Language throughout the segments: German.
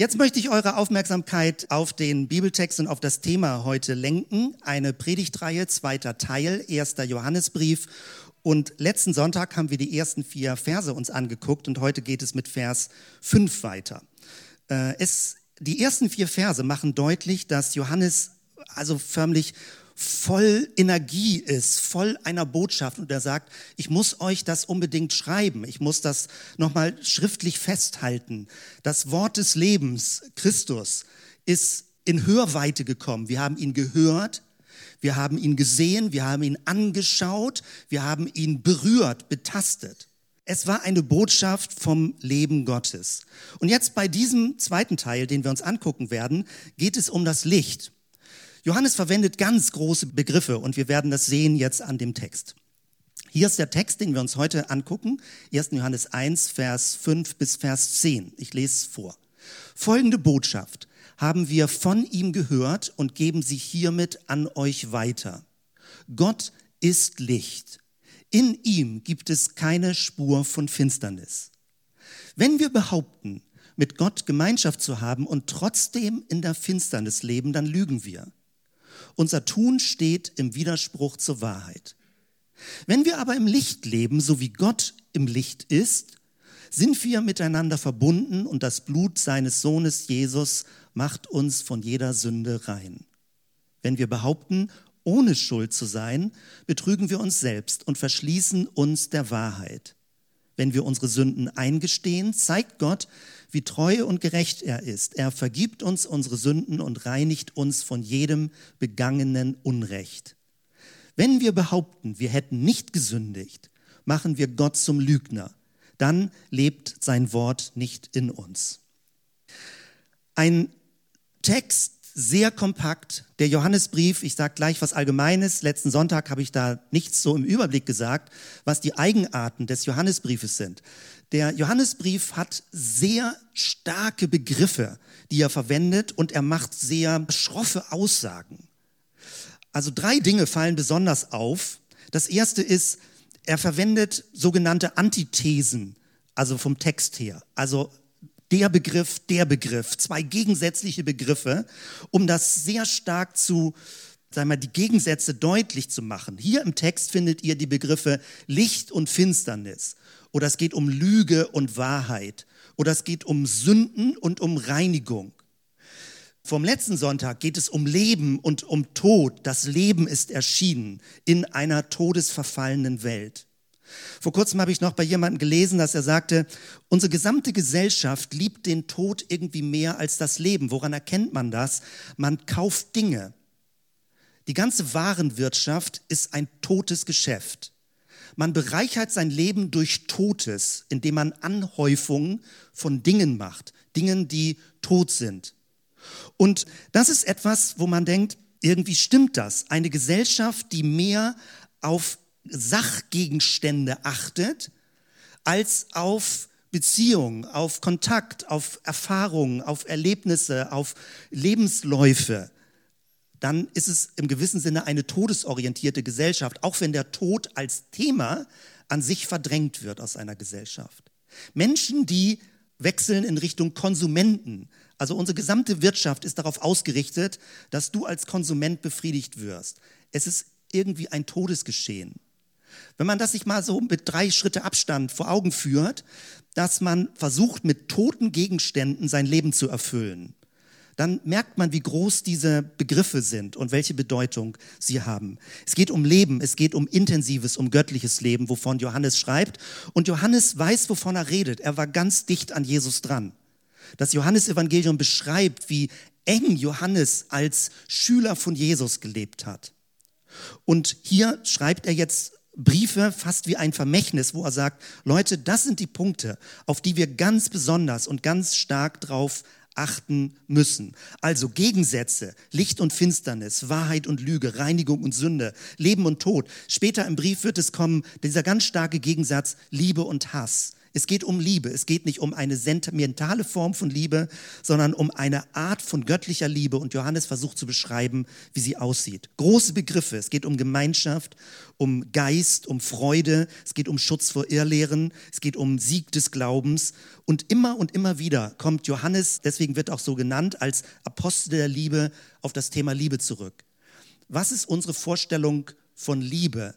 Jetzt möchte ich eure Aufmerksamkeit auf den Bibeltext und auf das Thema heute lenken. Eine Predigtreihe, zweiter Teil, erster Johannesbrief. Und letzten Sonntag haben wir die ersten vier Verse uns angeguckt und heute geht es mit Vers 5 weiter. Äh, es, die ersten vier Verse machen deutlich, dass Johannes also förmlich voll Energie ist, voll einer Botschaft und er sagt, ich muss euch das unbedingt schreiben, ich muss das nochmal schriftlich festhalten. Das Wort des Lebens, Christus, ist in Hörweite gekommen. Wir haben ihn gehört, wir haben ihn gesehen, wir haben ihn angeschaut, wir haben ihn berührt, betastet. Es war eine Botschaft vom Leben Gottes. Und jetzt bei diesem zweiten Teil, den wir uns angucken werden, geht es um das Licht. Johannes verwendet ganz große Begriffe und wir werden das sehen jetzt an dem Text. Hier ist der Text, den wir uns heute angucken, 1. Johannes 1, Vers 5 bis Vers 10. Ich lese es vor. Folgende Botschaft haben wir von ihm gehört und geben sie hiermit an euch weiter. Gott ist Licht. In ihm gibt es keine Spur von Finsternis. Wenn wir behaupten, mit Gott Gemeinschaft zu haben und trotzdem in der Finsternis leben, dann lügen wir. Unser Tun steht im Widerspruch zur Wahrheit. Wenn wir aber im Licht leben, so wie Gott im Licht ist, sind wir miteinander verbunden und das Blut seines Sohnes Jesus macht uns von jeder Sünde rein. Wenn wir behaupten, ohne Schuld zu sein, betrügen wir uns selbst und verschließen uns der Wahrheit. Wenn wir unsere Sünden eingestehen, zeigt Gott, wie treu und gerecht er ist. Er vergibt uns unsere Sünden und reinigt uns von jedem begangenen Unrecht. Wenn wir behaupten, wir hätten nicht gesündigt, machen wir Gott zum Lügner. Dann lebt sein Wort nicht in uns. Ein Text, sehr kompakt. Der Johannesbrief, ich sage gleich was Allgemeines. Letzten Sonntag habe ich da nichts so im Überblick gesagt, was die Eigenarten des Johannesbriefes sind. Der Johannesbrief hat sehr starke Begriffe, die er verwendet und er macht sehr schroffe Aussagen. Also drei Dinge fallen besonders auf. Das erste ist, er verwendet sogenannte Antithesen, also vom Text her. Also der Begriff, der Begriff, zwei gegensätzliche Begriffe, um das sehr stark zu, sagen wir, die Gegensätze deutlich zu machen. Hier im Text findet ihr die Begriffe Licht und Finsternis. Oder es geht um Lüge und Wahrheit. Oder es geht um Sünden und um Reinigung. Vom letzten Sonntag geht es um Leben und um Tod. Das Leben ist erschienen in einer todesverfallenen Welt. Vor kurzem habe ich noch bei jemandem gelesen, dass er sagte, unsere gesamte Gesellschaft liebt den Tod irgendwie mehr als das Leben. Woran erkennt man das? Man kauft Dinge. Die ganze Warenwirtschaft ist ein totes Geschäft. Man bereichert sein Leben durch Totes, indem man Anhäufungen von Dingen macht, Dingen, die tot sind. Und das ist etwas, wo man denkt, irgendwie stimmt das. Eine Gesellschaft, die mehr auf Sachgegenstände achtet, als auf Beziehungen, auf Kontakt, auf Erfahrungen, auf Erlebnisse, auf Lebensläufe, dann ist es im gewissen Sinne eine todesorientierte Gesellschaft, auch wenn der Tod als Thema an sich verdrängt wird aus einer Gesellschaft. Menschen, die wechseln in Richtung Konsumenten. Also unsere gesamte Wirtschaft ist darauf ausgerichtet, dass du als Konsument befriedigt wirst. Es ist irgendwie ein Todesgeschehen. Wenn man das sich mal so mit drei Schritte Abstand vor Augen führt, dass man versucht, mit toten Gegenständen sein Leben zu erfüllen, dann merkt man, wie groß diese Begriffe sind und welche Bedeutung sie haben. Es geht um Leben, es geht um intensives, um göttliches Leben, wovon Johannes schreibt. Und Johannes weiß, wovon er redet. Er war ganz dicht an Jesus dran. Das Johannesevangelium beschreibt, wie eng Johannes als Schüler von Jesus gelebt hat. Und hier schreibt er jetzt Briefe fast wie ein Vermächtnis, wo er sagt, Leute, das sind die Punkte, auf die wir ganz besonders und ganz stark drauf achten müssen. Also Gegensätze, Licht und Finsternis, Wahrheit und Lüge, Reinigung und Sünde, Leben und Tod. Später im Brief wird es kommen, dieser ganz starke Gegensatz Liebe und Hass. Es geht um Liebe. Es geht nicht um eine sentimentale Form von Liebe, sondern um eine Art von göttlicher Liebe. Und Johannes versucht zu beschreiben, wie sie aussieht. Große Begriffe. Es geht um Gemeinschaft, um Geist, um Freude. Es geht um Schutz vor Irrlehren. Es geht um Sieg des Glaubens. Und immer und immer wieder kommt Johannes, deswegen wird auch so genannt, als Apostel der Liebe auf das Thema Liebe zurück. Was ist unsere Vorstellung von Liebe?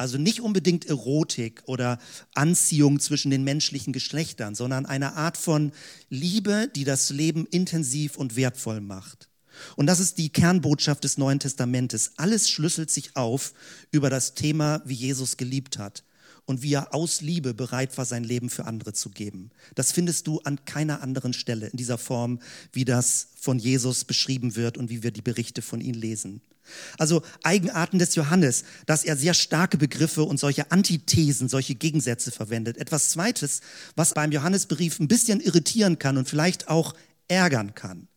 Also nicht unbedingt Erotik oder Anziehung zwischen den menschlichen Geschlechtern, sondern eine Art von Liebe, die das Leben intensiv und wertvoll macht. Und das ist die Kernbotschaft des Neuen Testamentes. Alles schlüsselt sich auf über das Thema, wie Jesus geliebt hat und wie er aus Liebe bereit war, sein Leben für andere zu geben. Das findest du an keiner anderen Stelle in dieser Form, wie das von Jesus beschrieben wird und wie wir die Berichte von ihm lesen. Also Eigenarten des Johannes, dass er sehr starke Begriffe und solche Antithesen, solche Gegensätze verwendet. Etwas Zweites, was beim Johannesbrief ein bisschen irritieren kann und vielleicht auch ärgern kann.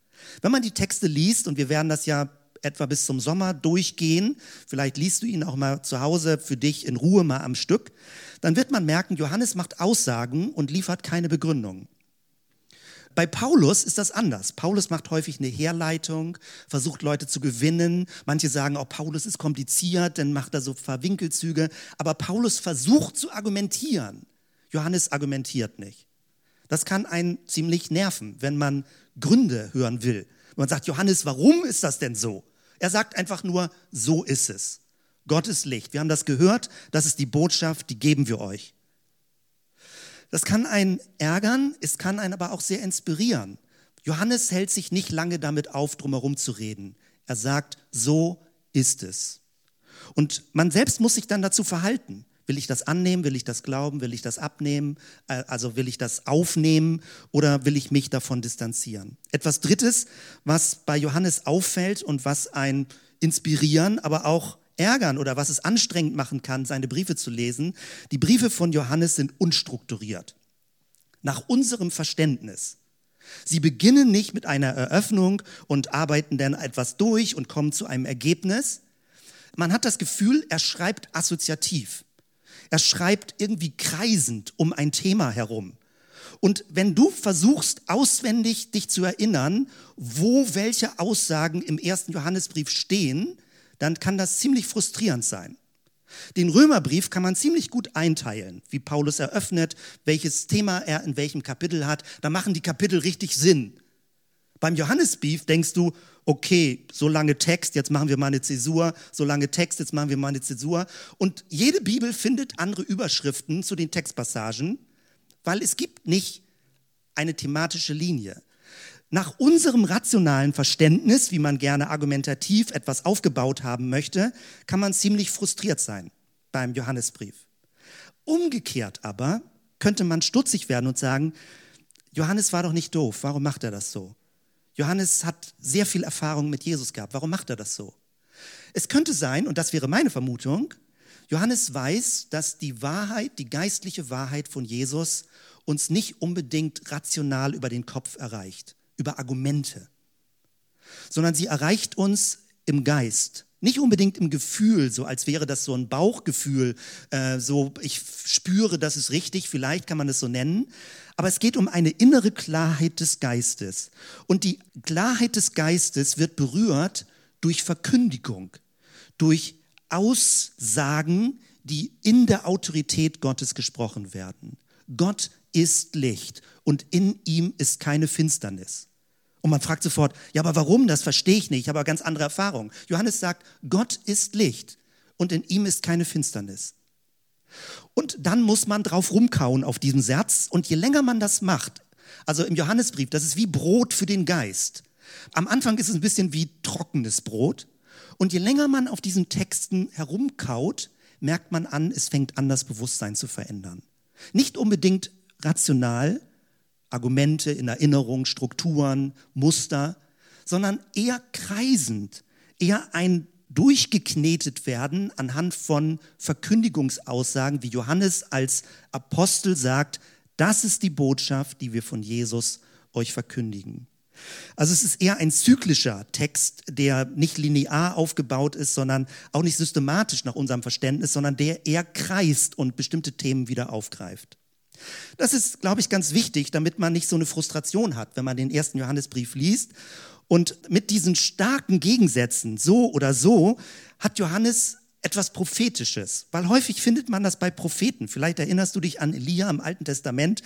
Wenn man die Texte liest, und wir werden das ja etwa bis zum Sommer durchgehen, vielleicht liest du ihn auch mal zu Hause für dich in Ruhe mal am Stück, dann wird man merken, Johannes macht Aussagen und liefert keine Begründung. Bei Paulus ist das anders. Paulus macht häufig eine Herleitung, versucht Leute zu gewinnen. Manche sagen, oh, Paulus ist kompliziert, dann macht er so Verwinkelzüge. Aber Paulus versucht zu argumentieren. Johannes argumentiert nicht. Das kann einen ziemlich nerven, wenn man Gründe hören will. Man sagt, Johannes, warum ist das denn so? Er sagt einfach nur, so ist es. Gott ist Licht. Wir haben das gehört, das ist die Botschaft, die geben wir euch. Das kann einen ärgern, es kann einen aber auch sehr inspirieren. Johannes hält sich nicht lange damit auf, drumherum zu reden. Er sagt, so ist es. Und man selbst muss sich dann dazu verhalten. Will ich das annehmen? Will ich das glauben? Will ich das abnehmen? Äh, also will ich das aufnehmen oder will ich mich davon distanzieren? Etwas Drittes, was bei Johannes auffällt und was ein inspirieren, aber auch ärgern oder was es anstrengend machen kann, seine Briefe zu lesen, die Briefe von Johannes sind unstrukturiert. Nach unserem Verständnis. Sie beginnen nicht mit einer Eröffnung und arbeiten dann etwas durch und kommen zu einem Ergebnis. Man hat das Gefühl, er schreibt assoziativ. Er schreibt irgendwie kreisend um ein Thema herum. Und wenn du versuchst, auswendig dich zu erinnern, wo welche Aussagen im ersten Johannesbrief stehen, dann kann das ziemlich frustrierend sein. Den Römerbrief kann man ziemlich gut einteilen, wie Paulus eröffnet, welches Thema er in welchem Kapitel hat. Da machen die Kapitel richtig Sinn. Beim Johannesbrief denkst du, okay, so lange Text, jetzt machen wir mal eine Zäsur, so lange Text, jetzt machen wir mal eine Zäsur. Und jede Bibel findet andere Überschriften zu den Textpassagen, weil es gibt nicht eine thematische Linie. Nach unserem rationalen Verständnis, wie man gerne argumentativ etwas aufgebaut haben möchte, kann man ziemlich frustriert sein beim Johannesbrief. Umgekehrt aber könnte man stutzig werden und sagen, Johannes war doch nicht doof, warum macht er das so? Johannes hat sehr viel Erfahrung mit Jesus gehabt, warum macht er das so? Es könnte sein, und das wäre meine Vermutung, Johannes weiß, dass die Wahrheit, die geistliche Wahrheit von Jesus uns nicht unbedingt rational über den Kopf erreicht über Argumente, sondern sie erreicht uns im Geist. Nicht unbedingt im Gefühl, so als wäre das so ein Bauchgefühl, äh, so ich spüre, das ist richtig, vielleicht kann man es so nennen, aber es geht um eine innere Klarheit des Geistes. Und die Klarheit des Geistes wird berührt durch Verkündigung, durch Aussagen, die in der Autorität Gottes gesprochen werden. Gott ist Licht und in ihm ist keine Finsternis. Und man fragt sofort, ja, aber warum? Das verstehe ich nicht. Ich habe eine ganz andere Erfahrung. Johannes sagt, Gott ist Licht und in ihm ist keine Finsternis. Und dann muss man drauf rumkauen auf diesen Satz. Und je länger man das macht, also im Johannesbrief, das ist wie Brot für den Geist. Am Anfang ist es ein bisschen wie trockenes Brot. Und je länger man auf diesen Texten herumkaut, merkt man an, es fängt an, das Bewusstsein zu verändern. Nicht unbedingt rational, Argumente in Erinnerung, Strukturen, Muster, sondern eher kreisend, eher ein durchgeknetet werden anhand von Verkündigungsaussagen, wie Johannes als Apostel sagt, das ist die Botschaft, die wir von Jesus euch verkündigen. Also es ist eher ein zyklischer Text, der nicht linear aufgebaut ist, sondern auch nicht systematisch nach unserem Verständnis, sondern der eher kreist und bestimmte Themen wieder aufgreift. Das ist, glaube ich, ganz wichtig, damit man nicht so eine Frustration hat, wenn man den ersten Johannesbrief liest. Und mit diesen starken Gegensätzen, so oder so, hat Johannes etwas Prophetisches, weil häufig findet man das bei Propheten. Vielleicht erinnerst du dich an Elia im Alten Testament,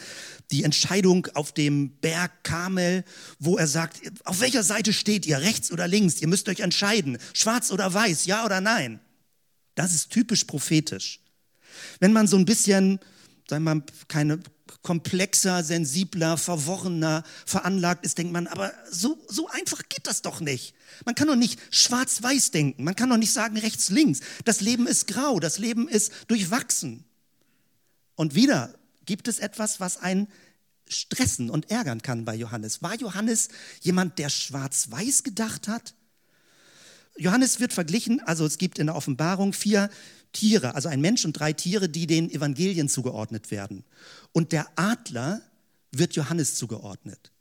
die Entscheidung auf dem Berg Karmel, wo er sagt, auf welcher Seite steht ihr, rechts oder links? Ihr müsst euch entscheiden, schwarz oder weiß, ja oder nein. Das ist typisch prophetisch. Wenn man so ein bisschen, wir mal, keine komplexer, sensibler, verworrener veranlagt ist, denkt man, aber so, so einfach geht das doch nicht. Man kann doch nicht schwarz-weiß denken, man kann doch nicht sagen rechts-links. Das Leben ist grau, das Leben ist durchwachsen. Und wieder gibt es etwas, was einen stressen und ärgern kann bei Johannes. War Johannes jemand, der schwarz-weiß gedacht hat? Johannes wird verglichen, also es gibt in der Offenbarung vier Tiere, also ein Mensch und drei Tiere, die den Evangelien zugeordnet werden. Und der Adler wird Johannes zugeordnet.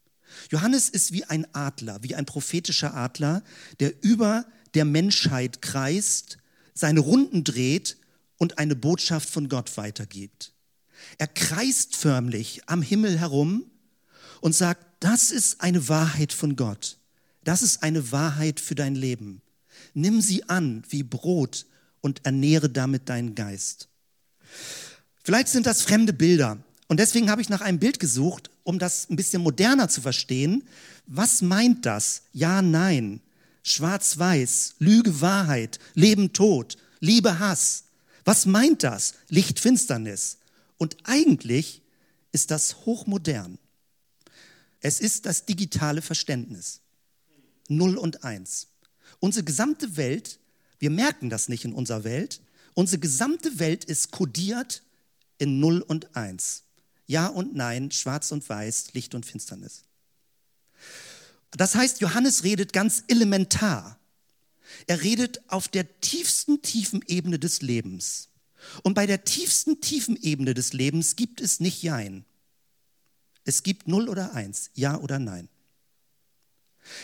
Johannes ist wie ein Adler, wie ein prophetischer Adler, der über der Menschheit kreist, seine Runden dreht und eine Botschaft von Gott weitergibt. Er kreist förmlich am Himmel herum und sagt, das ist eine Wahrheit von Gott. Das ist eine Wahrheit für dein Leben. Nimm sie an wie Brot und ernähre damit deinen Geist. Vielleicht sind das fremde Bilder. Und deswegen habe ich nach einem Bild gesucht, um das ein bisschen moderner zu verstehen. Was meint das? Ja, nein. Schwarz-Weiß, Lüge, Wahrheit, Leben, Tod, Liebe, Hass. Was meint das? Licht, Finsternis. Und eigentlich ist das hochmodern. Es ist das digitale Verständnis. Null und eins. Unsere gesamte Welt wir merken das nicht in unserer Welt. Unsere gesamte Welt ist kodiert in 0 und 1. Ja und Nein, Schwarz und Weiß, Licht und Finsternis. Das heißt, Johannes redet ganz elementar. Er redet auf der tiefsten, tiefen Ebene des Lebens. Und bei der tiefsten, tiefen Ebene des Lebens gibt es nicht Jein. Es gibt Null oder Eins, Ja oder Nein.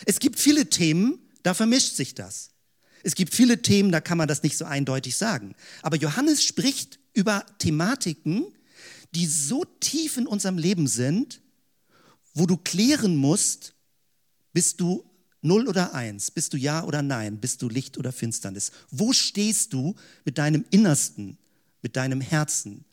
Es gibt viele Themen, da vermischt sich das. Es gibt viele Themen, da kann man das nicht so eindeutig sagen. Aber Johannes spricht über Thematiken, die so tief in unserem Leben sind, wo du klären musst, bist du Null oder Eins, bist du Ja oder Nein, bist du Licht oder Finsternis. Wo stehst du mit deinem Innersten, mit deinem Herzen?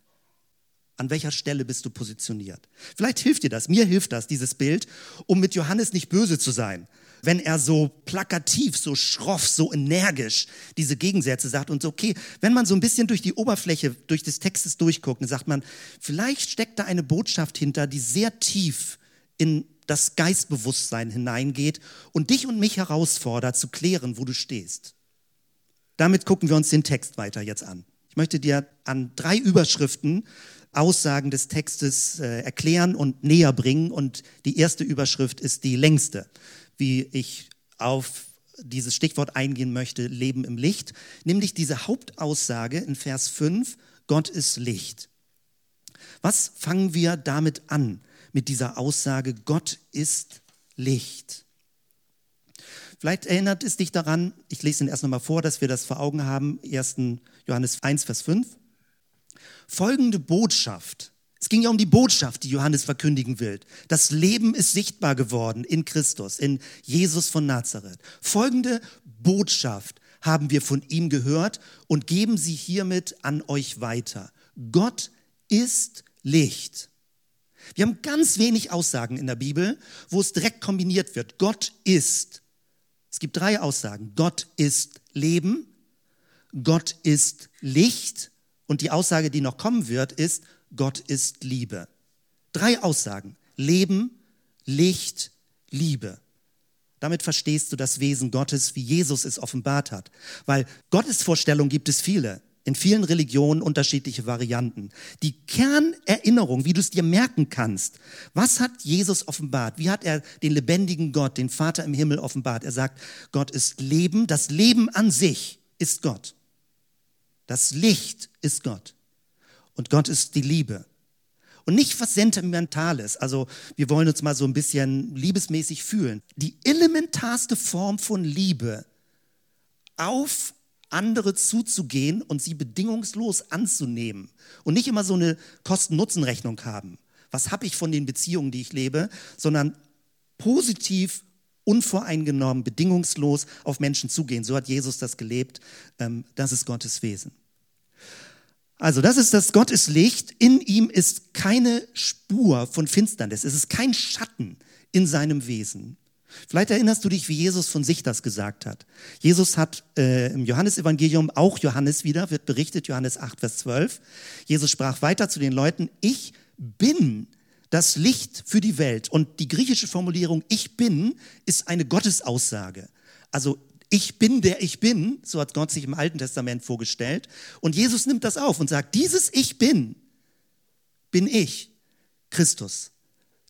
An welcher Stelle bist du positioniert? Vielleicht hilft dir das, mir hilft das, dieses Bild, um mit Johannes nicht böse zu sein, wenn er so plakativ, so schroff, so energisch diese Gegensätze sagt und so, okay, wenn man so ein bisschen durch die Oberfläche, durch des Textes durchguckt, dann sagt man, vielleicht steckt da eine Botschaft hinter, die sehr tief in das Geistbewusstsein hineingeht und dich und mich herausfordert zu klären, wo du stehst. Damit gucken wir uns den Text weiter jetzt an. Ich möchte dir an drei Überschriften Aussagen des Textes äh, erklären und näher bringen. Und die erste Überschrift ist die längste wie ich auf dieses Stichwort eingehen möchte, Leben im Licht, nämlich diese Hauptaussage in Vers 5, Gott ist Licht. Was fangen wir damit an, mit dieser Aussage, Gott ist Licht? Vielleicht erinnert es dich daran, ich lese ihn erst nochmal vor, dass wir das vor Augen haben, 1. Johannes 1, Vers 5. Folgende Botschaft es ging ja um die Botschaft, die Johannes verkündigen will. Das Leben ist sichtbar geworden in Christus, in Jesus von Nazareth. Folgende Botschaft haben wir von ihm gehört und geben sie hiermit an euch weiter. Gott ist Licht. Wir haben ganz wenig Aussagen in der Bibel, wo es direkt kombiniert wird. Gott ist. Es gibt drei Aussagen. Gott ist Leben, Gott ist Licht und die Aussage, die noch kommen wird, ist, Gott ist Liebe. Drei Aussagen. Leben, Licht, Liebe. Damit verstehst du das Wesen Gottes, wie Jesus es offenbart hat. Weil Gottesvorstellungen gibt es viele. In vielen Religionen unterschiedliche Varianten. Die Kernerinnerung, wie du es dir merken kannst, was hat Jesus offenbart? Wie hat er den lebendigen Gott, den Vater im Himmel offenbart? Er sagt, Gott ist Leben, das Leben an sich ist Gott. Das Licht ist Gott. Und Gott ist die Liebe. Und nicht was Sentimentales. Also wir wollen uns mal so ein bisschen liebesmäßig fühlen. Die elementarste Form von Liebe auf andere zuzugehen und sie bedingungslos anzunehmen und nicht immer so eine Kosten-Nutzen-Rechnung haben. Was habe ich von den Beziehungen, die ich lebe, sondern positiv, unvoreingenommen, bedingungslos auf Menschen zugehen. So hat Jesus das gelebt. Ähm, das ist Gottes Wesen. Also das ist das Gott ist Licht. In ihm ist keine Spur von Finsternis. Es ist kein Schatten in seinem Wesen. Vielleicht erinnerst du dich, wie Jesus von sich das gesagt hat. Jesus hat äh, im Johannesevangelium, auch Johannes wieder, wird berichtet, Johannes 8, Vers 12. Jesus sprach weiter zu den Leuten, ich bin das Licht für die Welt. Und die griechische Formulierung ich bin ist eine Gottesaussage. Also ich bin der ich bin, so hat Gott sich im Alten Testament vorgestellt. Und Jesus nimmt das auf und sagt, dieses ich bin, bin ich, Christus,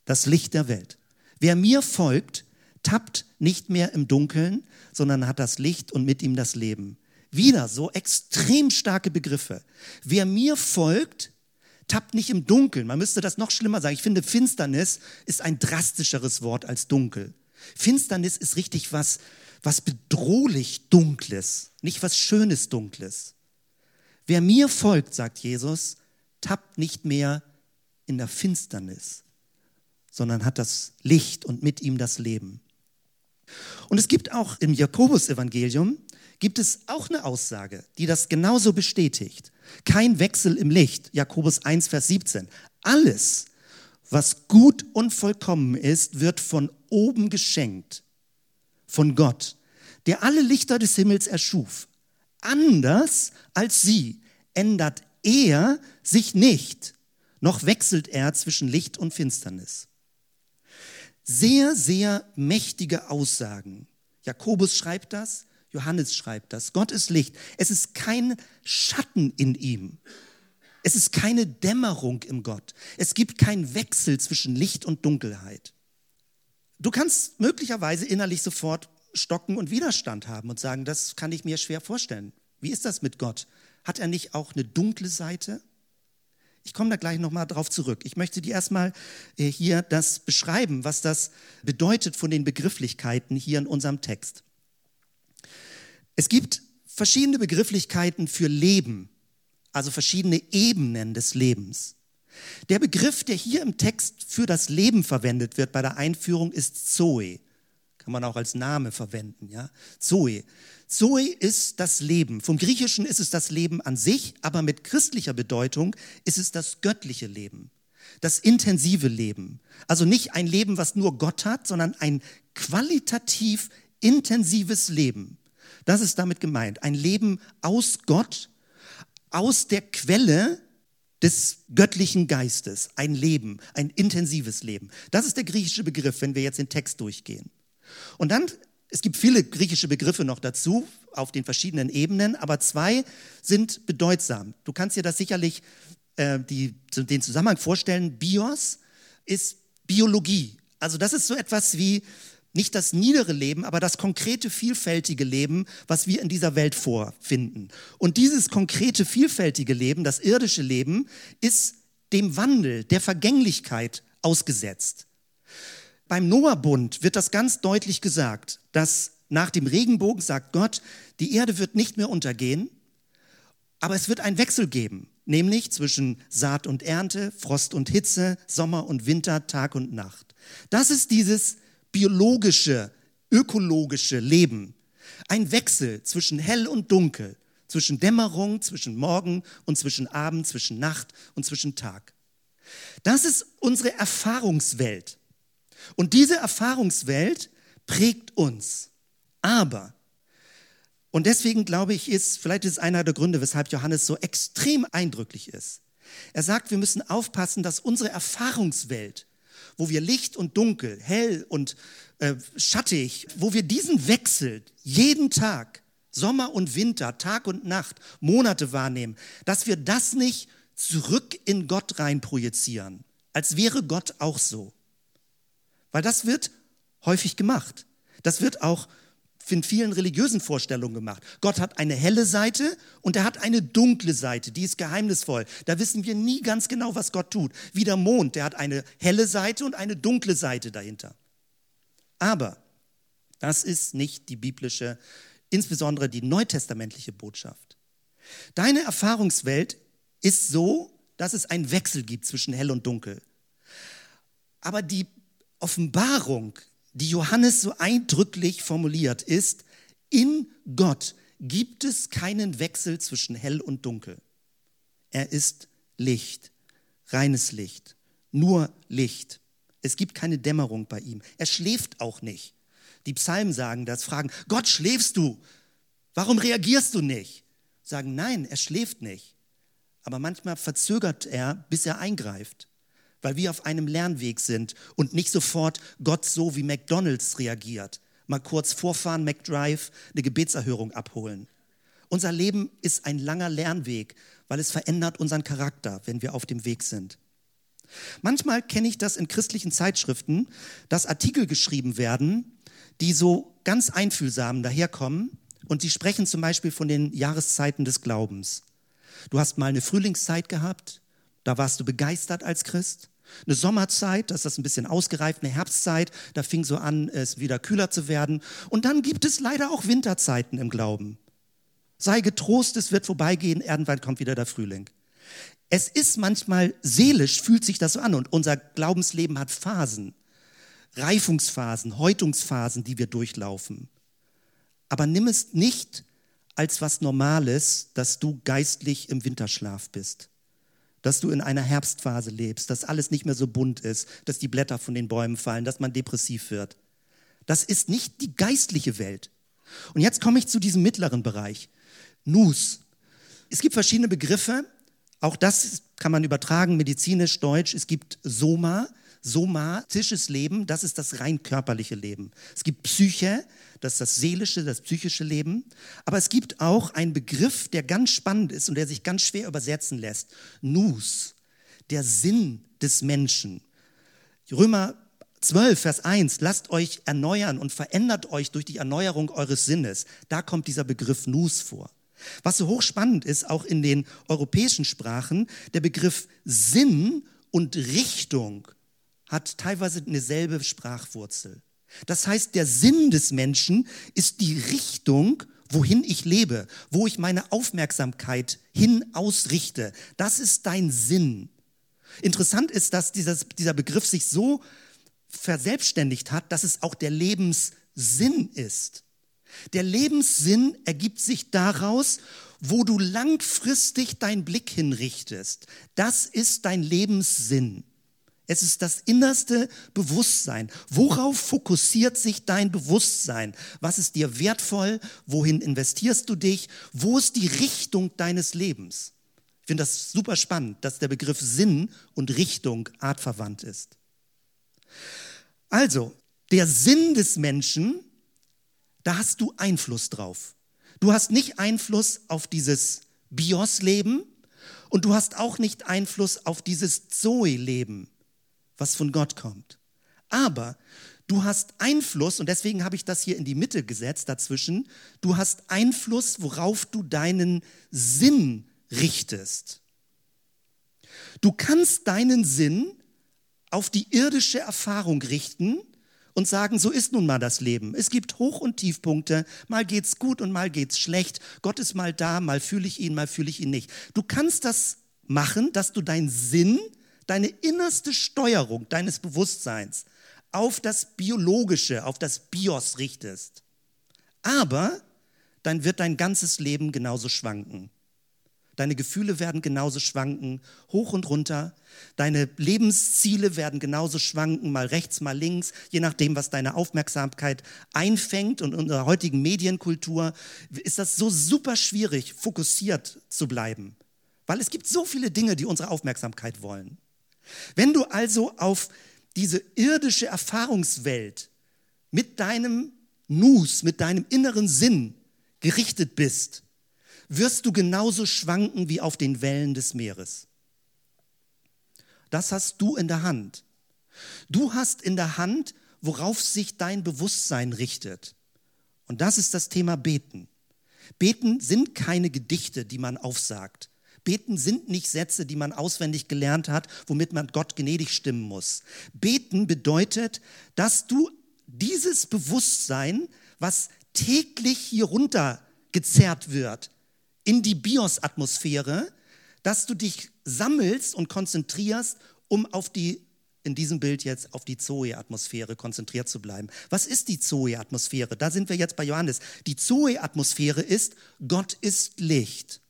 das Licht der Welt. Wer mir folgt, tappt nicht mehr im Dunkeln, sondern hat das Licht und mit ihm das Leben. Wieder so extrem starke Begriffe. Wer mir folgt, tappt nicht im Dunkeln. Man müsste das noch schlimmer sagen. Ich finde, Finsternis ist ein drastischeres Wort als dunkel. Finsternis ist richtig was, was bedrohlich Dunkles, nicht was Schönes Dunkles. Wer mir folgt, sagt Jesus, tappt nicht mehr in der Finsternis, sondern hat das Licht und mit ihm das Leben. Und es gibt auch im Jakobus-Evangelium, gibt es auch eine Aussage, die das genauso bestätigt. Kein Wechsel im Licht, Jakobus 1, Vers 17. Alles, was gut und vollkommen ist, wird von oben geschenkt, von Gott, der alle Lichter des Himmels erschuf. Anders als sie ändert er sich nicht, noch wechselt er zwischen Licht und Finsternis. Sehr, sehr mächtige Aussagen. Jakobus schreibt das, Johannes schreibt das. Gott ist Licht. Es ist kein Schatten in ihm. Es ist keine Dämmerung im Gott. Es gibt keinen Wechsel zwischen Licht und Dunkelheit. Du kannst möglicherweise innerlich sofort stocken und Widerstand haben und sagen, das kann ich mir schwer vorstellen. Wie ist das mit Gott? Hat er nicht auch eine dunkle Seite? Ich komme da gleich nochmal drauf zurück. Ich möchte dir erstmal äh, hier das beschreiben, was das bedeutet von den Begrifflichkeiten hier in unserem Text. Es gibt verschiedene Begrifflichkeiten für Leben, also verschiedene Ebenen des Lebens. Der Begriff, der hier im Text für das Leben verwendet wird bei der Einführung, ist Zoe. Kann man auch als Name verwenden, ja? Zoe. Zoe ist das Leben. Vom Griechischen ist es das Leben an sich, aber mit christlicher Bedeutung ist es das göttliche Leben. Das intensive Leben. Also nicht ein Leben, was nur Gott hat, sondern ein qualitativ intensives Leben. Das ist damit gemeint. Ein Leben aus Gott, aus der Quelle des göttlichen Geistes. Ein Leben, ein intensives Leben. Das ist der griechische Begriff, wenn wir jetzt den Text durchgehen. Und dann es gibt viele griechische Begriffe noch dazu auf den verschiedenen Ebenen, aber zwei sind bedeutsam. Du kannst dir das sicherlich äh, die, den Zusammenhang vorstellen. Bios ist Biologie. Also das ist so etwas wie nicht das niedere Leben, aber das konkrete, vielfältige Leben, was wir in dieser Welt vorfinden. Und dieses konkrete, vielfältige Leben, das irdische Leben, ist dem Wandel, der Vergänglichkeit ausgesetzt. Beim Noah-Bund wird das ganz deutlich gesagt, dass nach dem Regenbogen sagt Gott, die Erde wird nicht mehr untergehen, aber es wird einen Wechsel geben, nämlich zwischen Saat und Ernte, Frost und Hitze, Sommer und Winter, Tag und Nacht. Das ist dieses biologische, ökologische Leben. Ein Wechsel zwischen hell und dunkel, zwischen Dämmerung, zwischen Morgen und zwischen Abend, zwischen Nacht und zwischen Tag. Das ist unsere Erfahrungswelt. Und diese Erfahrungswelt prägt uns. Aber, und deswegen glaube ich, ist, vielleicht ist einer der Gründe, weshalb Johannes so extrem eindrücklich ist. Er sagt, wir müssen aufpassen, dass unsere Erfahrungswelt, wo wir Licht und Dunkel, hell und äh, schattig, wo wir diesen Wechsel jeden Tag, Sommer und Winter, Tag und Nacht, Monate wahrnehmen, dass wir das nicht zurück in Gott rein projizieren, als wäre Gott auch so. Weil das wird häufig gemacht. Das wird auch in vielen religiösen Vorstellungen gemacht. Gott hat eine helle Seite und er hat eine dunkle Seite, die ist geheimnisvoll. Da wissen wir nie ganz genau, was Gott tut. Wie der Mond, der hat eine helle Seite und eine dunkle Seite dahinter. Aber das ist nicht die biblische insbesondere die neutestamentliche Botschaft. Deine Erfahrungswelt ist so, dass es einen Wechsel gibt zwischen hell und dunkel. Aber die Offenbarung, die Johannes so eindrücklich formuliert, ist, in Gott gibt es keinen Wechsel zwischen hell und dunkel. Er ist Licht, reines Licht, nur Licht. Es gibt keine Dämmerung bei ihm. Er schläft auch nicht. Die Psalmen sagen das, fragen, Gott, schläfst du? Warum reagierst du nicht? Sagen, nein, er schläft nicht. Aber manchmal verzögert er, bis er eingreift, weil wir auf einem Lernweg sind und nicht sofort Gott so wie McDonald's reagiert. Mal kurz vorfahren, McDrive, eine Gebetserhörung abholen. Unser Leben ist ein langer Lernweg, weil es verändert unseren Charakter, wenn wir auf dem Weg sind. Manchmal kenne ich das in christlichen Zeitschriften, dass Artikel geschrieben werden, die so ganz einfühlsam daherkommen und sie sprechen zum Beispiel von den Jahreszeiten des Glaubens. Du hast mal eine Frühlingszeit gehabt, da warst du begeistert als Christ. Eine Sommerzeit, das ist ein bisschen ausgereift, eine Herbstzeit, da fing so an, es wieder kühler zu werden. Und dann gibt es leider auch Winterzeiten im Glauben. Sei getrost, es wird vorbeigehen, irgendwann kommt wieder der Frühling. Es ist manchmal seelisch, fühlt sich das so an und unser Glaubensleben hat Phasen, Reifungsphasen, Häutungsphasen, die wir durchlaufen. Aber nimm es nicht als was Normales, dass du geistlich im Winterschlaf bist, dass du in einer Herbstphase lebst, dass alles nicht mehr so bunt ist, dass die Blätter von den Bäumen fallen, dass man depressiv wird. Das ist nicht die geistliche Welt. Und jetzt komme ich zu diesem mittleren Bereich. Nus. Es gibt verschiedene Begriffe, auch das kann man übertragen, medizinisch, deutsch. Es gibt Soma, somatisches Leben, das ist das rein körperliche Leben. Es gibt Psyche, das ist das seelische, das psychische Leben. Aber es gibt auch einen Begriff, der ganz spannend ist und der sich ganz schwer übersetzen lässt. Nus, der Sinn des Menschen. Römer 12, Vers 1, lasst euch erneuern und verändert euch durch die Erneuerung eures Sinnes. Da kommt dieser Begriff Nus vor. Was so hochspannend ist, auch in den europäischen Sprachen, der Begriff Sinn und Richtung hat teilweise eine selbe Sprachwurzel. Das heißt, der Sinn des Menschen ist die Richtung, wohin ich lebe, wo ich meine Aufmerksamkeit hin ausrichte. Das ist dein Sinn. Interessant ist, dass dieses, dieser Begriff sich so verselbstständigt hat, dass es auch der Lebenssinn ist. Der Lebenssinn ergibt sich daraus, wo du langfristig deinen Blick hinrichtest. Das ist dein Lebenssinn. Es ist das innerste Bewusstsein. Worauf fokussiert sich dein Bewusstsein? Was ist dir wertvoll? Wohin investierst du dich? Wo ist die Richtung deines Lebens? Ich finde das super spannend, dass der Begriff Sinn und Richtung artverwandt ist. Also, der Sinn des Menschen da hast du Einfluss drauf. Du hast nicht Einfluss auf dieses Bios-Leben und du hast auch nicht Einfluss auf dieses Zoe-Leben, was von Gott kommt. Aber du hast Einfluss, und deswegen habe ich das hier in die Mitte gesetzt dazwischen, du hast Einfluss, worauf du deinen Sinn richtest. Du kannst deinen Sinn auf die irdische Erfahrung richten und sagen, so ist nun mal das Leben. Es gibt Hoch- und Tiefpunkte, mal geht's gut und mal geht's schlecht. Gott ist mal da, mal fühle ich ihn, mal fühle ich ihn nicht. Du kannst das machen, dass du deinen Sinn, deine innerste Steuerung deines Bewusstseins auf das Biologische, auf das Bios richtest. Aber dann wird dein ganzes Leben genauso schwanken. Deine Gefühle werden genauso schwanken, hoch und runter. Deine Lebensziele werden genauso schwanken, mal rechts, mal links, je nachdem, was deine Aufmerksamkeit einfängt. Und in unserer heutigen Medienkultur ist das so super schwierig, fokussiert zu bleiben, weil es gibt so viele Dinge, die unsere Aufmerksamkeit wollen. Wenn du also auf diese irdische Erfahrungswelt mit deinem Nus, mit deinem inneren Sinn gerichtet bist, wirst du genauso schwanken wie auf den Wellen des Meeres. Das hast du in der Hand. Du hast in der Hand, worauf sich dein Bewusstsein richtet. Und das ist das Thema Beten. Beten sind keine Gedichte, die man aufsagt. Beten sind nicht Sätze, die man auswendig gelernt hat, womit man Gott gnädig stimmen muss. Beten bedeutet, dass du dieses Bewusstsein, was täglich hier runter gezerrt wird in die Bios-Atmosphäre, dass du dich sammelst und konzentrierst, um auf die, in diesem Bild jetzt, auf die Zoe-Atmosphäre konzentriert zu bleiben. Was ist die Zoe-Atmosphäre? Da sind wir jetzt bei Johannes. Die Zoe-Atmosphäre ist, Gott ist Licht.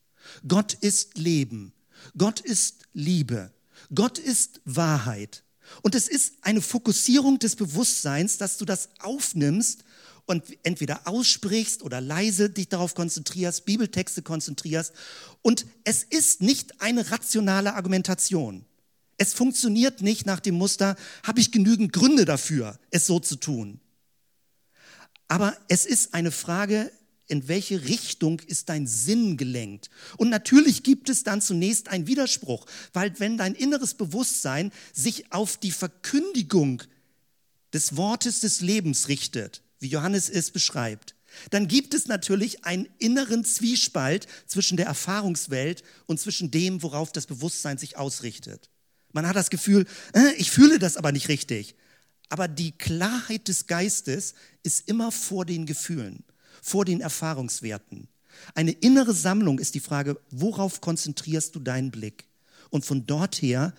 Gott ist Leben. Gott ist Liebe. Gott ist Wahrheit. Und es ist eine Fokussierung des Bewusstseins, dass du das aufnimmst und entweder aussprichst oder leise dich darauf konzentrierst, Bibeltexte konzentrierst. Und es ist nicht eine rationale Argumentation. Es funktioniert nicht nach dem Muster, habe ich genügend Gründe dafür, es so zu tun. Aber es ist eine Frage, in welche Richtung ist dein Sinn gelenkt? Und natürlich gibt es dann zunächst einen Widerspruch, weil wenn dein inneres Bewusstsein sich auf die Verkündigung des Wortes des Lebens richtet, wie Johannes es beschreibt, dann gibt es natürlich einen inneren Zwiespalt zwischen der Erfahrungswelt und zwischen dem, worauf das Bewusstsein sich ausrichtet. Man hat das Gefühl, äh, ich fühle das aber nicht richtig. Aber die Klarheit des Geistes ist immer vor den Gefühlen, vor den Erfahrungswerten. Eine innere Sammlung ist die Frage, worauf konzentrierst du deinen Blick? Und von dort her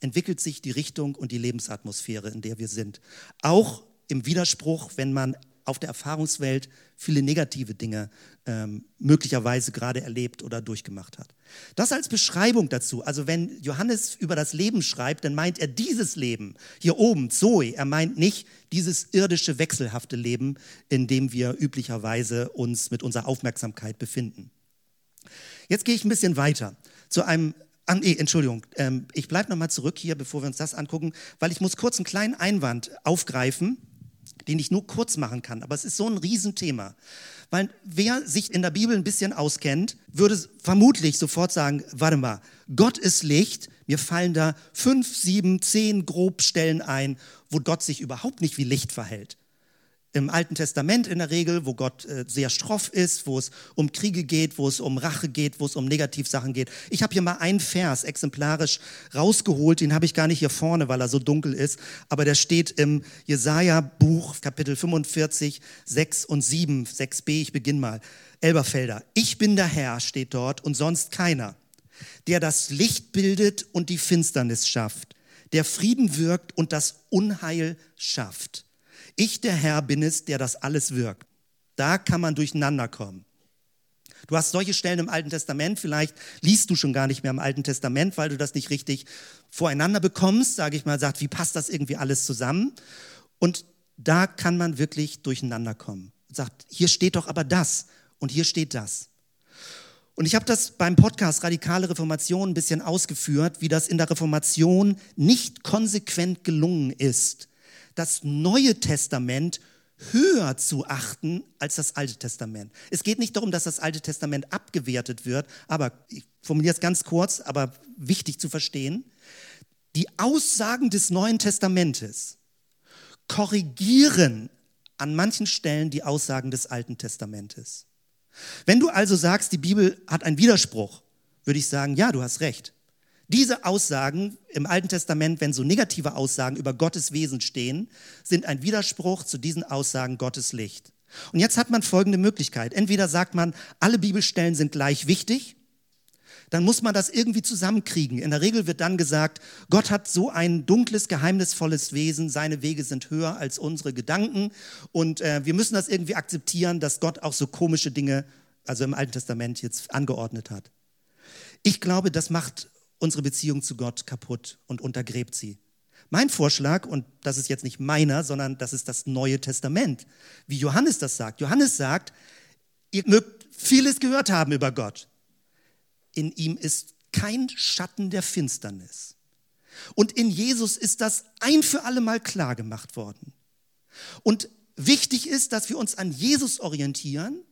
entwickelt sich die Richtung und die Lebensatmosphäre, in der wir sind. Auch im Widerspruch, wenn man auf der Erfahrungswelt viele negative Dinge ähm, möglicherweise gerade erlebt oder durchgemacht hat. Das als Beschreibung dazu. Also wenn Johannes über das Leben schreibt, dann meint er dieses Leben hier oben, Zoe. Er meint nicht dieses irdische, wechselhafte Leben, in dem wir üblicherweise uns mit unserer Aufmerksamkeit befinden. Jetzt gehe ich ein bisschen weiter zu einem Ah, nee, Entschuldigung, ähm, ich bleibe nochmal zurück hier, bevor wir uns das angucken, weil ich muss kurz einen kleinen Einwand aufgreifen, den ich nur kurz machen kann. Aber es ist so ein Riesenthema. Weil wer sich in der Bibel ein bisschen auskennt, würde vermutlich sofort sagen, warte mal, Gott ist Licht. Mir fallen da fünf, sieben, zehn Grobstellen ein, wo Gott sich überhaupt nicht wie Licht verhält im Alten Testament in der Regel, wo Gott äh, sehr schroff ist, wo es um Kriege geht, wo es um Rache geht, wo es um Negativsachen geht. Ich habe hier mal einen Vers exemplarisch rausgeholt, den habe ich gar nicht hier vorne, weil er so dunkel ist, aber der steht im Jesaja-Buch, Kapitel 45, 6 und 7, 6b, ich beginne mal. Elberfelder, ich bin der Herr, steht dort, und sonst keiner, der das Licht bildet und die Finsternis schafft, der Frieden wirkt und das Unheil schafft. Ich, der Herr, bin es, der das alles wirkt. Da kann man durcheinander kommen. Du hast solche Stellen im Alten Testament, vielleicht liest du schon gar nicht mehr im Alten Testament, weil du das nicht richtig voreinander bekommst, sage ich mal, sagt, wie passt das irgendwie alles zusammen? Und da kann man wirklich durcheinander kommen. Sagt, hier steht doch aber das und hier steht das. Und ich habe das beim Podcast Radikale Reformation ein bisschen ausgeführt, wie das in der Reformation nicht konsequent gelungen ist, das Neue Testament höher zu achten als das Alte Testament. Es geht nicht darum, dass das Alte Testament abgewertet wird, aber ich formuliere es ganz kurz, aber wichtig zu verstehen. Die Aussagen des Neuen Testamentes korrigieren an manchen Stellen die Aussagen des Alten Testamentes. Wenn du also sagst, die Bibel hat einen Widerspruch, würde ich sagen, ja, du hast recht. Diese Aussagen im Alten Testament, wenn so negative Aussagen über Gottes Wesen stehen, sind ein Widerspruch zu diesen Aussagen Gottes Licht. Und jetzt hat man folgende Möglichkeit. Entweder sagt man, alle Bibelstellen sind gleich wichtig, dann muss man das irgendwie zusammenkriegen. In der Regel wird dann gesagt, Gott hat so ein dunkles, geheimnisvolles Wesen, seine Wege sind höher als unsere Gedanken und äh, wir müssen das irgendwie akzeptieren, dass Gott auch so komische Dinge, also im Alten Testament jetzt angeordnet hat. Ich glaube, das macht unsere Beziehung zu Gott kaputt und untergräbt sie. Mein Vorschlag, und das ist jetzt nicht meiner, sondern das ist das Neue Testament, wie Johannes das sagt. Johannes sagt, ihr mögt vieles gehört haben über Gott. In ihm ist kein Schatten der Finsternis. Und in Jesus ist das ein für alle Mal klar gemacht worden. Und wichtig ist, dass wir uns an Jesus orientieren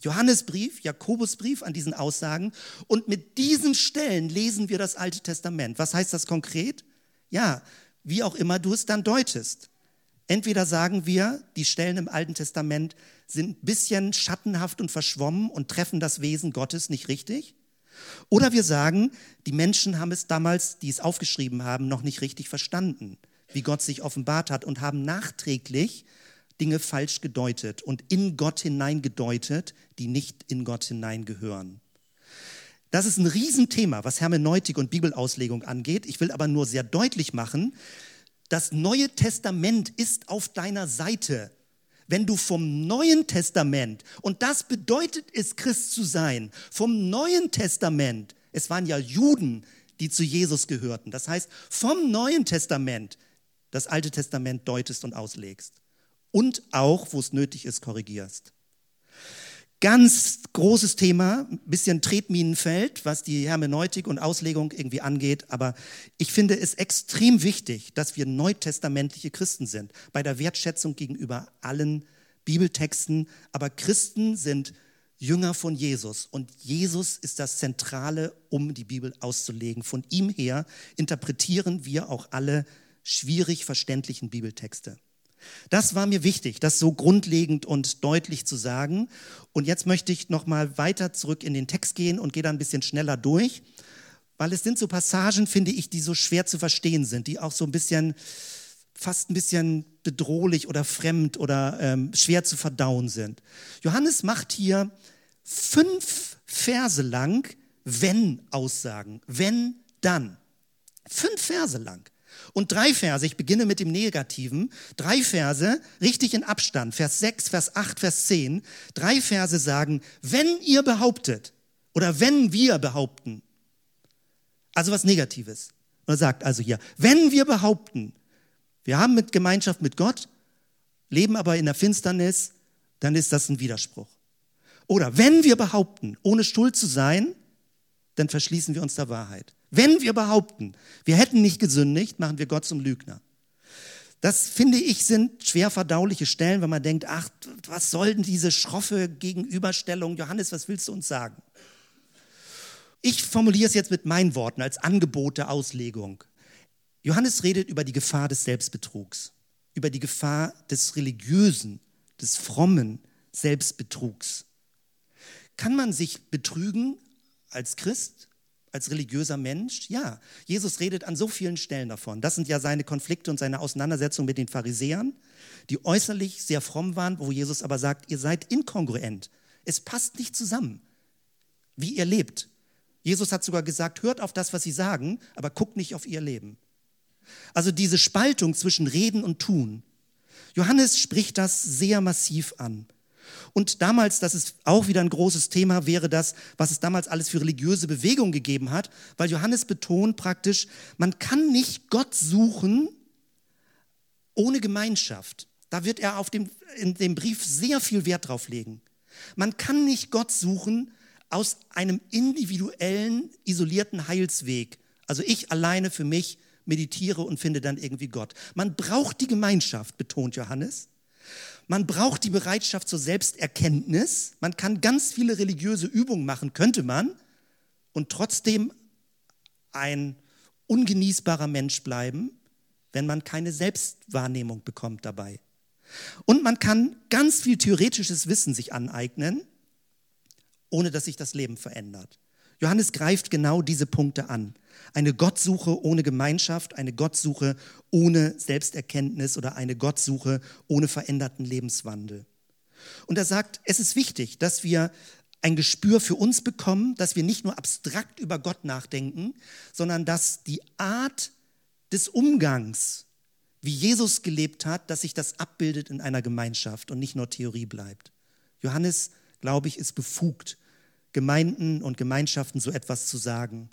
Johannesbrief, Jakobusbrief an diesen Aussagen. Und mit diesen Stellen lesen wir das Alte Testament. Was heißt das konkret? Ja, wie auch immer du es dann deutest. Entweder sagen wir, die Stellen im Alten Testament sind ein bisschen schattenhaft und verschwommen und treffen das Wesen Gottes nicht richtig. Oder wir sagen, die Menschen haben es damals, die es aufgeschrieben haben, noch nicht richtig verstanden, wie Gott sich offenbart hat und haben nachträglich Dinge falsch gedeutet und in Gott hineingedeutet, die nicht in Gott hineingehören. Das ist ein Riesenthema, was Hermeneutik und Bibelauslegung angeht. Ich will aber nur sehr deutlich machen, das Neue Testament ist auf deiner Seite. Wenn du vom Neuen Testament, und das bedeutet es, Christ zu sein, vom Neuen Testament, es waren ja Juden, die zu Jesus gehörten. Das heißt, vom Neuen Testament das Alte Testament deutest und auslegst. Und auch, wo es nötig ist, korrigierst. Ganz großes Thema, ein bisschen Tretminenfeld, was die Hermeneutik und Auslegung irgendwie angeht. Aber ich finde es extrem wichtig, dass wir neutestamentliche Christen sind, bei der Wertschätzung gegenüber allen Bibeltexten. Aber Christen sind Jünger von Jesus. Und Jesus ist das Zentrale, um die Bibel auszulegen. Von ihm her interpretieren wir auch alle schwierig verständlichen Bibeltexte. Das war mir wichtig, das so grundlegend und deutlich zu sagen. Und jetzt möchte ich noch mal weiter zurück in den Text gehen und gehe da ein bisschen schneller durch, weil es sind so Passagen, finde ich, die so schwer zu verstehen sind, die auch so ein bisschen fast ein bisschen bedrohlich oder fremd oder ähm, schwer zu verdauen sind. Johannes macht hier fünf Verse lang wenn Aussagen, wenn dann. Fünf Verse lang. Und drei Verse, ich beginne mit dem Negativen, drei Verse, richtig in Abstand, Vers 6, Vers 8, Vers 10, drei Verse sagen, wenn ihr behauptet oder wenn wir behaupten, also was Negatives. Er sagt also hier, wenn wir behaupten, wir haben mit Gemeinschaft mit Gott, leben aber in der Finsternis, dann ist das ein Widerspruch. Oder wenn wir behaupten, ohne Schuld zu sein, dann verschließen wir uns der Wahrheit. Wenn wir behaupten, wir hätten nicht gesündigt, machen wir Gott zum Lügner. Das finde ich sind schwer verdauliche Stellen, wenn man denkt, ach, was soll denn diese schroffe Gegenüberstellung? Johannes, was willst du uns sagen? Ich formuliere es jetzt mit meinen Worten als Angebot der Auslegung. Johannes redet über die Gefahr des Selbstbetrugs, über die Gefahr des religiösen, des frommen Selbstbetrugs. Kann man sich betrügen als Christ? Als religiöser Mensch? Ja, Jesus redet an so vielen Stellen davon. Das sind ja seine Konflikte und seine Auseinandersetzungen mit den Pharisäern, die äußerlich sehr fromm waren, wo Jesus aber sagt, ihr seid inkongruent. Es passt nicht zusammen, wie ihr lebt. Jesus hat sogar gesagt, hört auf das, was sie sagen, aber guckt nicht auf ihr Leben. Also diese Spaltung zwischen Reden und Tun. Johannes spricht das sehr massiv an. Und damals, das ist auch wieder ein großes Thema, wäre das, was es damals alles für religiöse Bewegungen gegeben hat, weil Johannes betont praktisch, man kann nicht Gott suchen ohne Gemeinschaft. Da wird er auf dem, in dem Brief sehr viel Wert drauf legen. Man kann nicht Gott suchen aus einem individuellen, isolierten Heilsweg. Also ich alleine für mich meditiere und finde dann irgendwie Gott. Man braucht die Gemeinschaft, betont Johannes. Man braucht die Bereitschaft zur Selbsterkenntnis. Man kann ganz viele religiöse Übungen machen, könnte man, und trotzdem ein ungenießbarer Mensch bleiben, wenn man keine Selbstwahrnehmung bekommt dabei. Und man kann ganz viel theoretisches Wissen sich aneignen, ohne dass sich das Leben verändert. Johannes greift genau diese Punkte an. Eine Gottsuche ohne Gemeinschaft, eine Gottsuche ohne Selbsterkenntnis oder eine Gottsuche ohne veränderten Lebenswandel. Und er sagt, es ist wichtig, dass wir ein Gespür für uns bekommen, dass wir nicht nur abstrakt über Gott nachdenken, sondern dass die Art des Umgangs, wie Jesus gelebt hat, dass sich das abbildet in einer Gemeinschaft und nicht nur Theorie bleibt. Johannes, glaube ich, ist befugt, Gemeinden und Gemeinschaften so etwas zu sagen.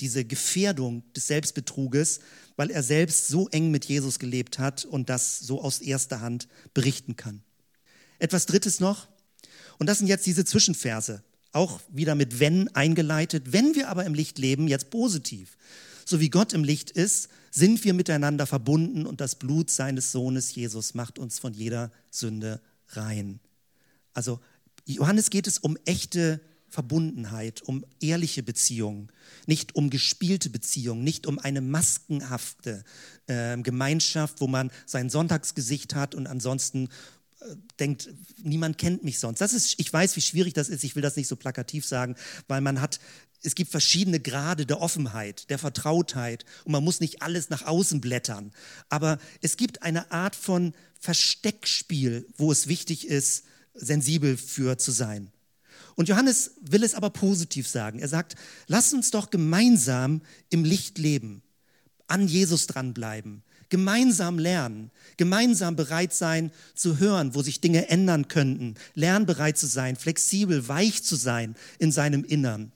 Diese Gefährdung des Selbstbetruges, weil er selbst so eng mit Jesus gelebt hat und das so aus erster Hand berichten kann. Etwas Drittes noch, und das sind jetzt diese Zwischenverse, auch wieder mit wenn eingeleitet. Wenn wir aber im Licht leben, jetzt positiv, so wie Gott im Licht ist, sind wir miteinander verbunden und das Blut seines Sohnes Jesus macht uns von jeder Sünde rein. Also Johannes geht es um echte Verbundenheit, um ehrliche Beziehungen, nicht um gespielte Beziehungen, nicht um eine maskenhafte äh, Gemeinschaft, wo man sein Sonntagsgesicht hat und ansonsten äh, denkt, niemand kennt mich sonst. Das ist, ich weiß, wie schwierig das ist. Ich will das nicht so plakativ sagen, weil man hat es gibt verschiedene Grade der Offenheit, der Vertrautheit und man muss nicht alles nach außen blättern. Aber es gibt eine Art von Versteckspiel, wo es wichtig ist, sensibel für zu sein. Und Johannes will es aber positiv sagen. Er sagt, lass uns doch gemeinsam im Licht leben, an Jesus dranbleiben, gemeinsam lernen, gemeinsam bereit sein zu hören, wo sich Dinge ändern könnten, lernbereit zu sein, flexibel, weich zu sein in seinem Innern.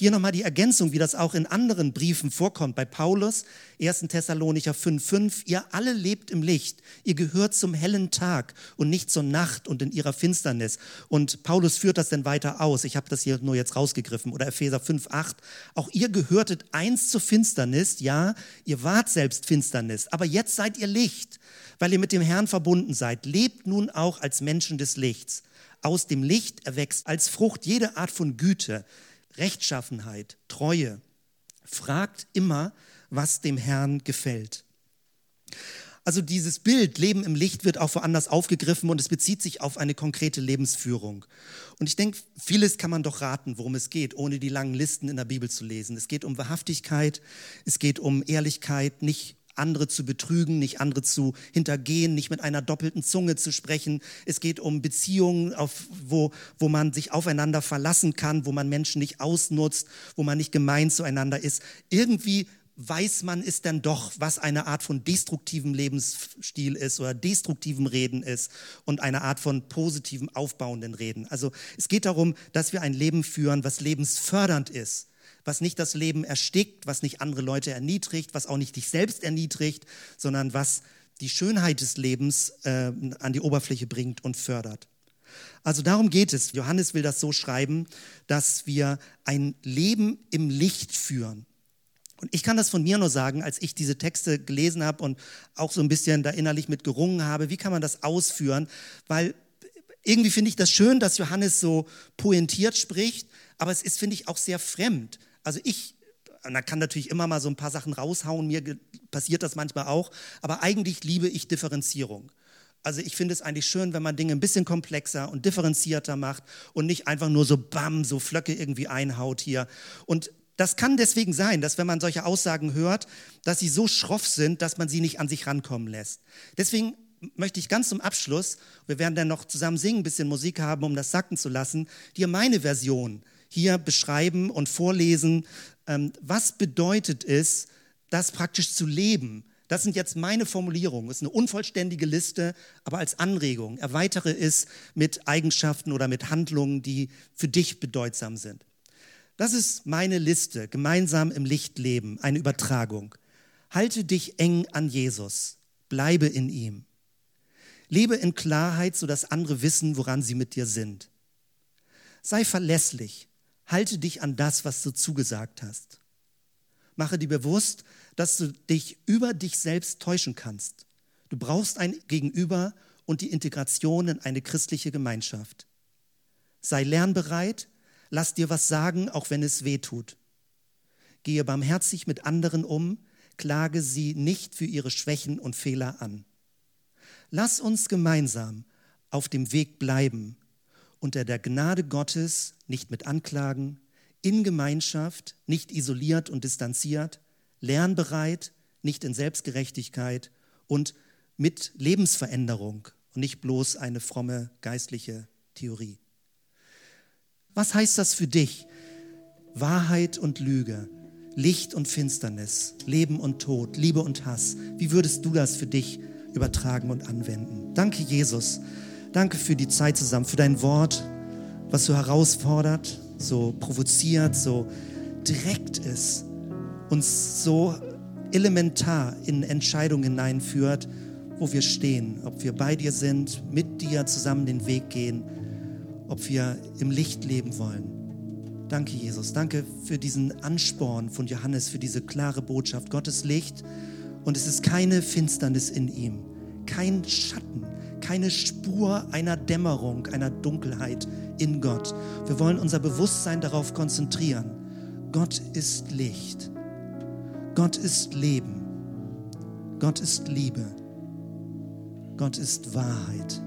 Hier nochmal die Ergänzung, wie das auch in anderen Briefen vorkommt. Bei Paulus, 1. Thessalonicher 5,5, ihr alle lebt im Licht, ihr gehört zum hellen Tag und nicht zur Nacht und in ihrer Finsternis. Und Paulus führt das dann weiter aus. Ich habe das hier nur jetzt rausgegriffen. Oder Epheser 5,8, auch ihr gehörtet einst zur Finsternis, ja, ihr wart selbst Finsternis, aber jetzt seid ihr Licht, weil ihr mit dem Herrn verbunden seid. Lebt nun auch als Menschen des Lichts. Aus dem Licht erwächst als Frucht jede Art von Güte, Rechtschaffenheit, Treue. Fragt immer, was dem Herrn gefällt. Also dieses Bild Leben im Licht wird auch woanders aufgegriffen und es bezieht sich auf eine konkrete Lebensführung. Und ich denke, vieles kann man doch raten, worum es geht, ohne die langen Listen in der Bibel zu lesen. Es geht um Wahrhaftigkeit, es geht um Ehrlichkeit, nicht andere zu betrügen, nicht andere zu hintergehen, nicht mit einer doppelten Zunge zu sprechen. Es geht um Beziehungen, auf, wo, wo man sich aufeinander verlassen kann, wo man Menschen nicht ausnutzt, wo man nicht gemein zueinander ist. Irgendwie weiß man es dann doch, was eine Art von destruktivem Lebensstil ist oder destruktivem Reden ist und eine Art von positivem, aufbauenden Reden. Also es geht darum, dass wir ein Leben führen, was lebensfördernd ist was nicht das Leben erstickt, was nicht andere Leute erniedrigt, was auch nicht dich selbst erniedrigt, sondern was die Schönheit des Lebens äh, an die Oberfläche bringt und fördert. Also darum geht es. Johannes will das so schreiben, dass wir ein Leben im Licht führen. Und ich kann das von mir nur sagen, als ich diese Texte gelesen habe und auch so ein bisschen da innerlich mit gerungen habe, wie kann man das ausführen? Weil irgendwie finde ich das schön, dass Johannes so pointiert spricht, aber es ist, finde ich, auch sehr fremd. Also ich, man kann natürlich immer mal so ein paar Sachen raushauen, mir passiert das manchmal auch, aber eigentlich liebe ich Differenzierung. Also ich finde es eigentlich schön, wenn man Dinge ein bisschen komplexer und differenzierter macht und nicht einfach nur so bam, so Flöcke irgendwie einhaut hier. Und das kann deswegen sein, dass wenn man solche Aussagen hört, dass sie so schroff sind, dass man sie nicht an sich rankommen lässt. Deswegen möchte ich ganz zum Abschluss, wir werden dann noch zusammen singen, ein bisschen Musik haben, um das sacken zu lassen, dir meine Version hier beschreiben und vorlesen, ähm, was bedeutet es, das praktisch zu leben. Das sind jetzt meine Formulierungen. Das ist eine unvollständige Liste, aber als Anregung. Erweitere es mit Eigenschaften oder mit Handlungen, die für dich bedeutsam sind. Das ist meine Liste, gemeinsam im Licht leben, eine Übertragung. Halte dich eng an Jesus, bleibe in ihm. Lebe in Klarheit, sodass andere wissen, woran sie mit dir sind. Sei verlässlich, Halte dich an das, was du zugesagt hast. Mache dir bewusst, dass du dich über dich selbst täuschen kannst. Du brauchst ein Gegenüber und die Integration in eine christliche Gemeinschaft. Sei lernbereit, lass dir was sagen, auch wenn es weh tut. Gehe barmherzig mit anderen um, klage sie nicht für ihre Schwächen und Fehler an. Lass uns gemeinsam auf dem Weg bleiben, unter der Gnade Gottes, nicht mit Anklagen, in Gemeinschaft, nicht isoliert und distanziert, lernbereit, nicht in Selbstgerechtigkeit und mit Lebensveränderung und nicht bloß eine fromme geistliche Theorie. Was heißt das für dich? Wahrheit und Lüge, Licht und Finsternis, Leben und Tod, Liebe und Hass. Wie würdest du das für dich übertragen und anwenden? Danke, Jesus Danke für die Zeit zusammen, für dein Wort, was so herausfordert, so provoziert, so direkt ist, uns so elementar in Entscheidungen hineinführt, wo wir stehen, ob wir bei dir sind, mit dir zusammen den Weg gehen, ob wir im Licht leben wollen. Danke, Jesus. Danke für diesen Ansporn von Johannes, für diese klare Botschaft. Gottes Licht und es ist keine Finsternis in ihm, kein Schatten, keine Spur einer Dämmerung, einer Dunkelheit in Gott. Wir wollen unser Bewusstsein darauf konzentrieren. Gott ist Licht. Gott ist Leben. Gott ist Liebe. Gott ist Wahrheit.